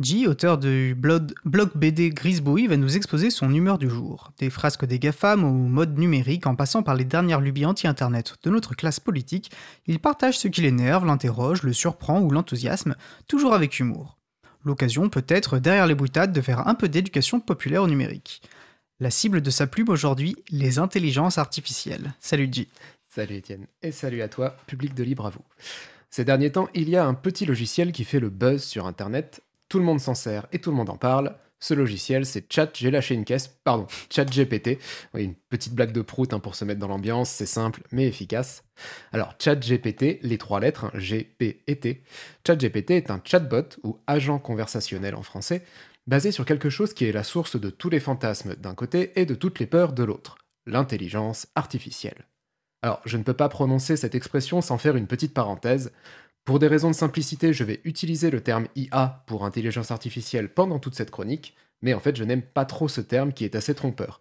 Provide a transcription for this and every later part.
G, auteur du blog, BD Grisbouille, va nous exposer son humeur du jour. Des frasques des GAFAM au mode numérique en passant par les dernières lubies anti-internet de notre classe politique, il partage ce qui l'énerve, l'interroge, le surprend ou l'enthousiasme, toujours avec humour. L'occasion peut-être, derrière les boutades, de faire un peu d'éducation populaire au numérique. La cible de sa plume aujourd'hui, les intelligences artificielles. Salut G. Salut Étienne, et salut à toi, public de libre à vous. Ces derniers temps, il y a un petit logiciel qui fait le buzz sur Internet, tout le monde s'en sert et tout le monde en parle. Ce logiciel, c'est Chat, j'ai lâché une caisse, pardon, Chat GPT. Oui, une petite blague de prout hein, pour se mettre dans l'ambiance, c'est simple mais efficace. Alors, Chat GPT, les trois lettres, hein, G, P et T. Chat GPT est un chatbot, ou agent conversationnel en français, basé sur quelque chose qui est la source de tous les fantasmes d'un côté et de toutes les peurs de l'autre, l'intelligence artificielle. Alors, je ne peux pas prononcer cette expression sans faire une petite parenthèse. Pour des raisons de simplicité, je vais utiliser le terme IA pour intelligence artificielle pendant toute cette chronique, mais en fait je n'aime pas trop ce terme qui est assez trompeur.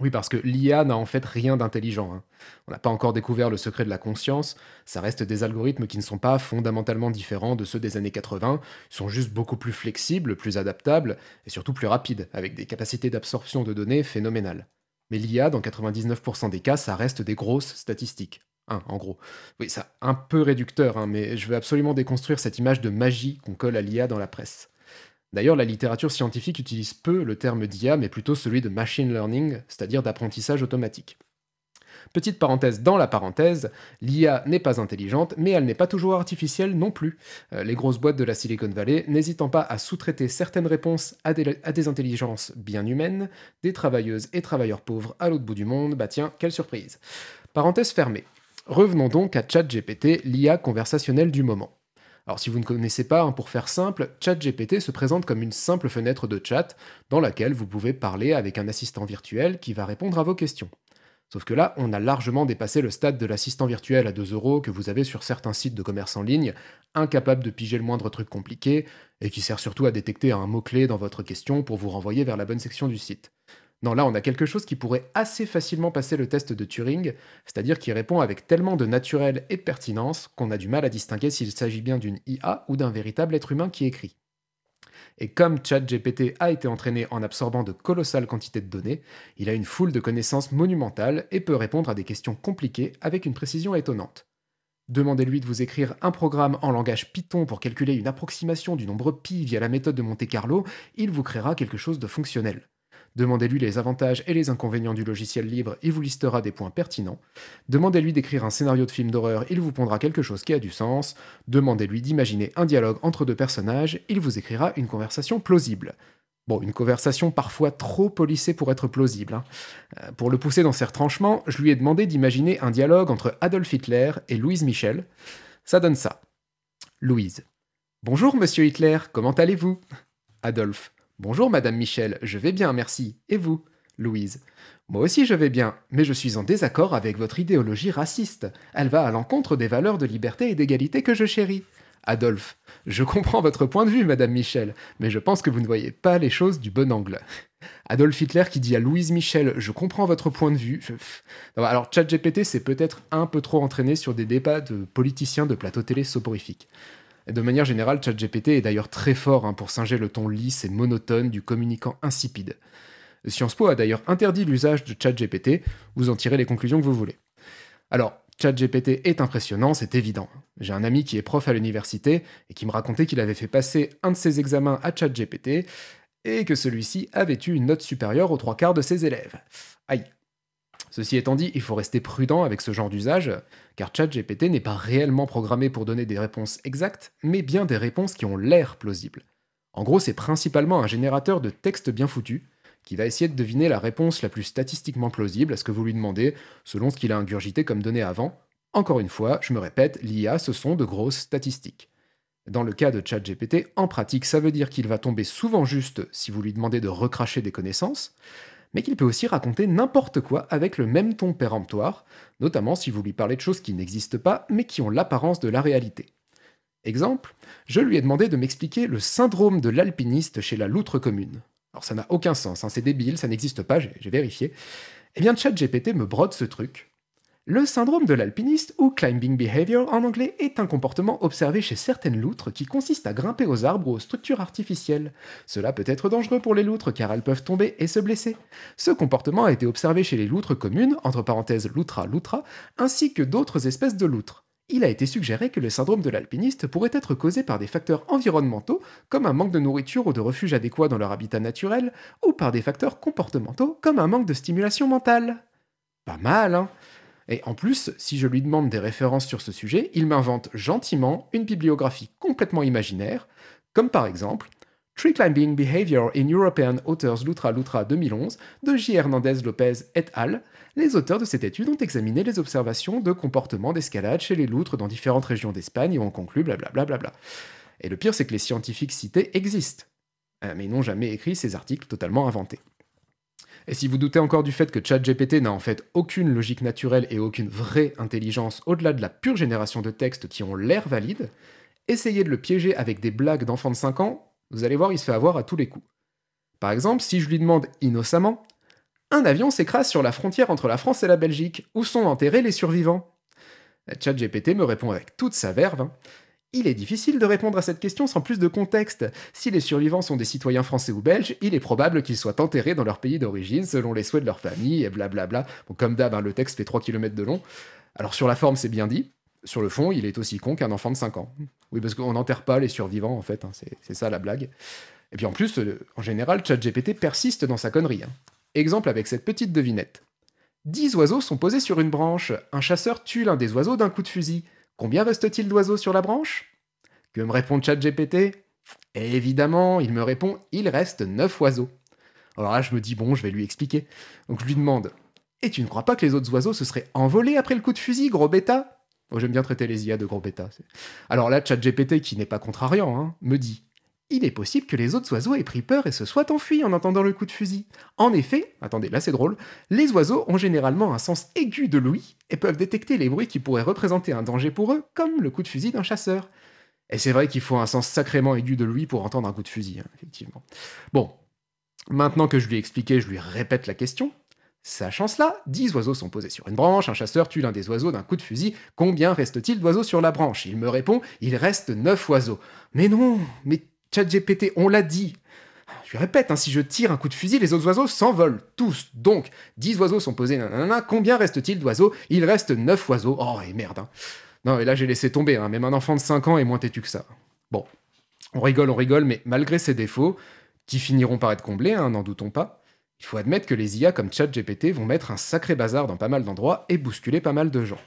Oui, parce que l'IA n'a en fait rien d'intelligent. Hein. On n'a pas encore découvert le secret de la conscience, ça reste des algorithmes qui ne sont pas fondamentalement différents de ceux des années 80, ils sont juste beaucoup plus flexibles, plus adaptables, et surtout plus rapides, avec des capacités d'absorption de données phénoménales. Mais l'IA, dans 99% des cas, ça reste des grosses statistiques en gros. Oui, c'est un peu réducteur, hein, mais je veux absolument déconstruire cette image de magie qu'on colle à l'IA dans la presse. D'ailleurs, la littérature scientifique utilise peu le terme d'IA, mais plutôt celui de machine learning, c'est-à-dire d'apprentissage automatique. Petite parenthèse dans la parenthèse, l'IA n'est pas intelligente, mais elle n'est pas toujours artificielle non plus. Euh, les grosses boîtes de la Silicon Valley n'hésitant pas à sous-traiter certaines réponses à des, à des, intelligences bien humaines, des travailleuses et travailleurs pauvres à l'autre bout du monde, bah tiens, quelle surprise. Parenthèse fermée. Revenons donc à ChatGPT, l'IA conversationnelle du moment. Alors si vous ne connaissez pas, hein, pour faire simple, ChatGPT se présente comme une simple fenêtre de chat dans laquelle vous pouvez parler avec un assistant virtuel qui va répondre à vos questions. Sauf que là, on a largement dépassé le stade de l'assistant virtuel à 2 euros que vous avez sur certains sites de commerce en ligne, incapable de piger le moindre truc compliqué, et qui sert surtout à détecter un mot-clé dans votre question pour vous renvoyer vers la bonne section du site. Non, là, on a quelque chose qui pourrait assez facilement passer le test de Turing, c'est-à-dire qui répond avec tellement de naturel et de pertinence qu'on a du mal à distinguer s'il s'agit bien d'une IA ou d'un véritable être humain qui écrit. Et comme ChatGPT a été entraîné en absorbant de colossales quantités de données, il a une foule de connaissances monumentales et peut répondre à des questions compliquées avec une précision étonnante. Demandez-lui de vous écrire un programme en langage Python pour calculer une approximation du nombre pi via la méthode de Monte Carlo, il vous créera quelque chose de fonctionnel. Demandez-lui les avantages et les inconvénients du logiciel libre, il vous listera des points pertinents. Demandez-lui d'écrire un scénario de film d'horreur, il vous pondra quelque chose qui a du sens. Demandez-lui d'imaginer un dialogue entre deux personnages, il vous écrira une conversation plausible. Bon, une conversation parfois trop polissée pour être plausible. Hein. Euh, pour le pousser dans ses retranchements, je lui ai demandé d'imaginer un dialogue entre Adolf Hitler et Louise Michel. Ça donne ça. Louise. Bonjour, monsieur Hitler, comment allez-vous? Adolphe. Bonjour Madame Michel, je vais bien, merci. Et vous Louise? Moi aussi je vais bien, mais je suis en désaccord avec votre idéologie raciste. Elle va à l'encontre des valeurs de liberté et d'égalité que je chéris. Adolphe. Je comprends votre point de vue, Madame Michel, mais je pense que vous ne voyez pas les choses du bon angle. Adolf Hitler qui dit à Louise Michel Je comprends votre point de vue. Alors, ChatGPT s'est peut-être un peu trop entraîné sur des débats de politiciens de plateau télé soporifiques. De manière générale, ChatGPT est d'ailleurs très fort hein, pour singer le ton lisse et monotone du communicant insipide. Sciences Po a d'ailleurs interdit l'usage de ChatGPT, vous en tirez les conclusions que vous voulez. Alors, ChatGPT est impressionnant, c'est évident. J'ai un ami qui est prof à l'université et qui me racontait qu'il avait fait passer un de ses examens à ChatGPT et que celui-ci avait eu une note supérieure aux trois quarts de ses élèves. Aïe, Ceci étant dit, il faut rester prudent avec ce genre d'usage, car ChatGPT n'est pas réellement programmé pour donner des réponses exactes, mais bien des réponses qui ont l'air plausibles. En gros, c'est principalement un générateur de texte bien foutu, qui va essayer de deviner la réponse la plus statistiquement plausible à ce que vous lui demandez, selon ce qu'il a ingurgité comme données avant. Encore une fois, je me répète, l'IA, ce sont de grosses statistiques. Dans le cas de ChatGPT, en pratique, ça veut dire qu'il va tomber souvent juste si vous lui demandez de recracher des connaissances, mais qu'il peut aussi raconter n'importe quoi avec le même ton péremptoire, notamment si vous lui parlez de choses qui n'existent pas, mais qui ont l'apparence de la réalité. Exemple, je lui ai demandé de m'expliquer le syndrome de l'alpiniste chez la loutre commune. Alors ça n'a aucun sens, hein, c'est débile, ça n'existe pas, j'ai vérifié. Eh bien, ChatGPT me brode ce truc. Le syndrome de l'alpiniste, ou climbing behavior en anglais, est un comportement observé chez certaines loutres qui consiste à grimper aux arbres ou aux structures artificielles. Cela peut être dangereux pour les loutres car elles peuvent tomber et se blesser. Ce comportement a été observé chez les loutres communes, entre parenthèses loutra loutra, ainsi que d'autres espèces de loutres. Il a été suggéré que le syndrome de l'alpiniste pourrait être causé par des facteurs environnementaux, comme un manque de nourriture ou de refuge adéquat dans leur habitat naturel, ou par des facteurs comportementaux, comme un manque de stimulation mentale. Pas mal, hein? Et en plus, si je lui demande des références sur ce sujet, il m'invente gentiment une bibliographie complètement imaginaire, comme par exemple Tree Climbing Behavior in European Authors Lutra Lutra 2011 de J. Hernandez Lopez et al. Les auteurs de cette étude ont examiné les observations de comportement d'escalade chez les loutres dans différentes régions d'Espagne et ont conclu blablabla. Bla bla bla. Et le pire, c'est que les scientifiques cités existent, euh, mais n'ont jamais écrit ces articles totalement inventés. Et si vous doutez encore du fait que ChatGPT n'a en fait aucune logique naturelle et aucune vraie intelligence au-delà de la pure génération de textes qui ont l'air valides, essayez de le piéger avec des blagues d'enfants de 5 ans, vous allez voir, il se fait avoir à tous les coups. Par exemple, si je lui demande innocemment Un avion s'écrase sur la frontière entre la France et la Belgique, où sont enterrés les survivants? ChatGPT me répond avec toute sa verve hein. Il est difficile de répondre à cette question sans plus de contexte. Si les survivants sont des citoyens français ou belges, il est probable qu'ils soient enterrés dans leur pays d'origine selon les souhaits de leur famille et blablabla. Bon, comme d'hab, hein, le texte fait 3 km de long. Alors sur la forme, c'est bien dit. Sur le fond, il est aussi con qu'un enfant de 5 ans. Oui, parce qu'on n'enterre pas les survivants, en fait. Hein, c'est ça la blague. Et puis en plus, euh, en général, ChatGPT persiste dans sa connerie. Hein. Exemple avec cette petite devinette. 10 oiseaux sont posés sur une branche. Un chasseur tue l'un des oiseaux d'un coup de fusil. Combien reste-t-il d'oiseaux sur la branche? Que me répond ChatGPT? Évidemment, il me répond il reste 9 oiseaux. Alors là, je me dis bon, je vais lui expliquer. Donc je lui demande Et tu ne crois pas que les autres oiseaux se seraient envolés après le coup de fusil, gros bêta? Oh, J'aime bien traiter les IA de gros bêta. Alors là, ChatGPT, qui n'est pas contrariant, hein, me dit il est possible que les autres oiseaux aient pris peur et se soient enfuis en entendant le coup de fusil. En effet, attendez, là c'est drôle, les oiseaux ont généralement un sens aigu de l'ouïe et peuvent détecter les bruits qui pourraient représenter un danger pour eux, comme le coup de fusil d'un chasseur. Et c'est vrai qu'il faut un sens sacrément aigu de l'ouïe pour entendre un coup de fusil, hein, effectivement. Bon, maintenant que je lui ai expliqué, je lui répète la question. Sachant cela, 10 oiseaux sont posés sur une branche, un chasseur tue l'un des oiseaux d'un coup de fusil, combien reste-t-il d'oiseaux sur la branche? Il me répond, il reste 9 oiseaux. Mais non, mais ChatGPT, on l'a dit. Je répète, hein, si je tire un coup de fusil, les autres oiseaux s'envolent, tous. Donc, 10 oiseaux sont posés, nanana, combien reste-t-il d'oiseaux? Il reste 9 oiseaux. Oh, et merde. Hein. Non, et là, j'ai laissé tomber, hein. même un enfant de 5 ans est moins têtu que ça. Bon, on rigole, on rigole, mais malgré ces défauts, qui finiront par être comblés, n'en doutons pas, il faut admettre que les IA comme ChatGPT vont mettre un sacré bazar dans pas mal d'endroits et bousculer pas mal de gens.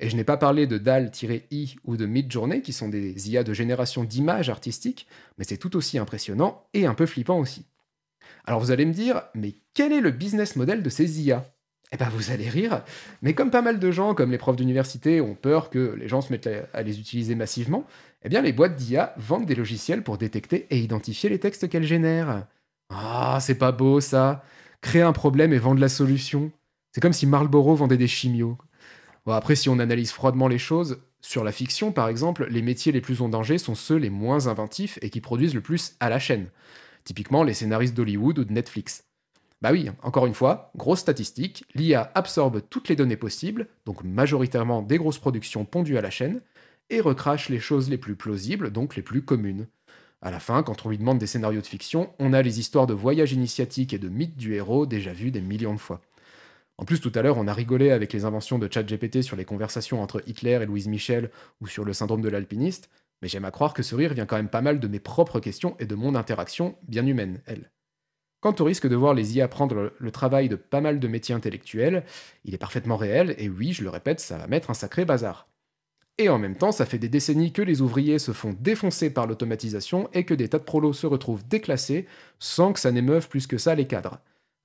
Et je n'ai pas parlé de DAL-I ou de Midjourney, qui sont des IA de génération d'images artistiques, mais c'est tout aussi impressionnant et un peu flippant aussi. Alors vous allez me dire, mais quel est le business model de ces IA Eh ben vous allez rire, mais comme pas mal de gens, comme les profs d'université, ont peur que les gens se mettent à les utiliser massivement, eh bien les boîtes d'IA vendent des logiciels pour détecter et identifier les textes qu'elles génèrent. Ah, c'est pas beau ça Créer un problème et vendre la solution. C'est comme si Marlboro vendait des chimios après, si on analyse froidement les choses, sur la fiction, par exemple, les métiers les plus en danger sont ceux les moins inventifs et qui produisent le plus à la chaîne. Typiquement, les scénaristes d'Hollywood ou de Netflix. Bah oui, encore une fois, grosse statistique, l'IA absorbe toutes les données possibles, donc majoritairement des grosses productions pondues à la chaîne, et recrache les choses les plus plausibles, donc les plus communes. À la fin, quand on lui demande des scénarios de fiction, on a les histoires de voyages initiatiques et de mythes du héros déjà vues des millions de fois. En plus, tout à l'heure, on a rigolé avec les inventions de ChatGPT sur les conversations entre Hitler et Louise Michel ou sur le syndrome de l'alpiniste, mais j'aime à croire que ce rire vient quand même pas mal de mes propres questions et de mon interaction bien humaine, elle. Quant au risque de voir les IA prendre le travail de pas mal de métiers intellectuels, il est parfaitement réel, et oui, je le répète, ça va mettre un sacré bazar. Et en même temps, ça fait des décennies que les ouvriers se font défoncer par l'automatisation et que des tas de prolos se retrouvent déclassés sans que ça n'émeuve plus que ça les cadres.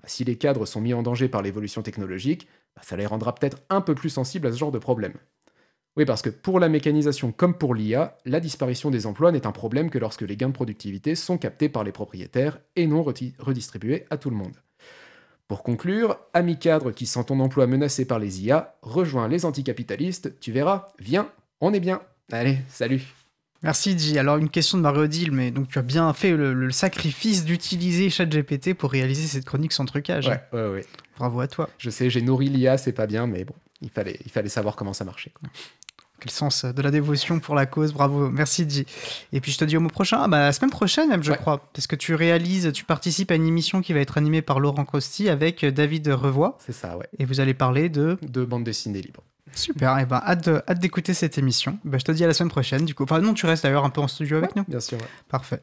Si les cadres sont mis en danger par l'évolution technologique, bah, ça les rendra peut-être un peu plus sensibles à ce genre de problème. Oui, parce que pour la mécanisation comme pour l'IA, la disparition des emplois n'est un problème que lorsque les gains de productivité sont captés par les propriétaires et non redistribués à tout le monde. Pour conclure, ami cadre qui sent ton emploi menacé par les IA, rejoins les anticapitalistes, tu verras, viens, on est bien. Allez, salut Merci J. Alors une question de Mario Deal, mais donc tu as bien fait le, sacrifice d'utiliser ChatGPT pour réaliser cette chronique sans trucage. Ouais, ouais, ouais. Bravo à toi. Je sais, j'ai nourri l'IA, c'est pas bien, mais bon, il fallait, il fallait savoir comment ça marchait. quoi. Quel sens de la dévotion pour la cause, bravo, merci J. Et puis je te dis au mois prochain, ah bah, la semaine prochaine même je Ouais. crois, parce que tu réalises, tu participes à une émission qui va être animée par Laurent Costi avec David Revoy, C'est ça, ouais. et vous allez parler de... De bande dessinée libre. Super, et ben hâte de- hâte d'écouter cette émission. Bah, je te dis à la semaine prochaine du coup. Enfin non, tu restes d'ailleurs un peu en studio avec nous. Bien sûr. ouais. Parfait.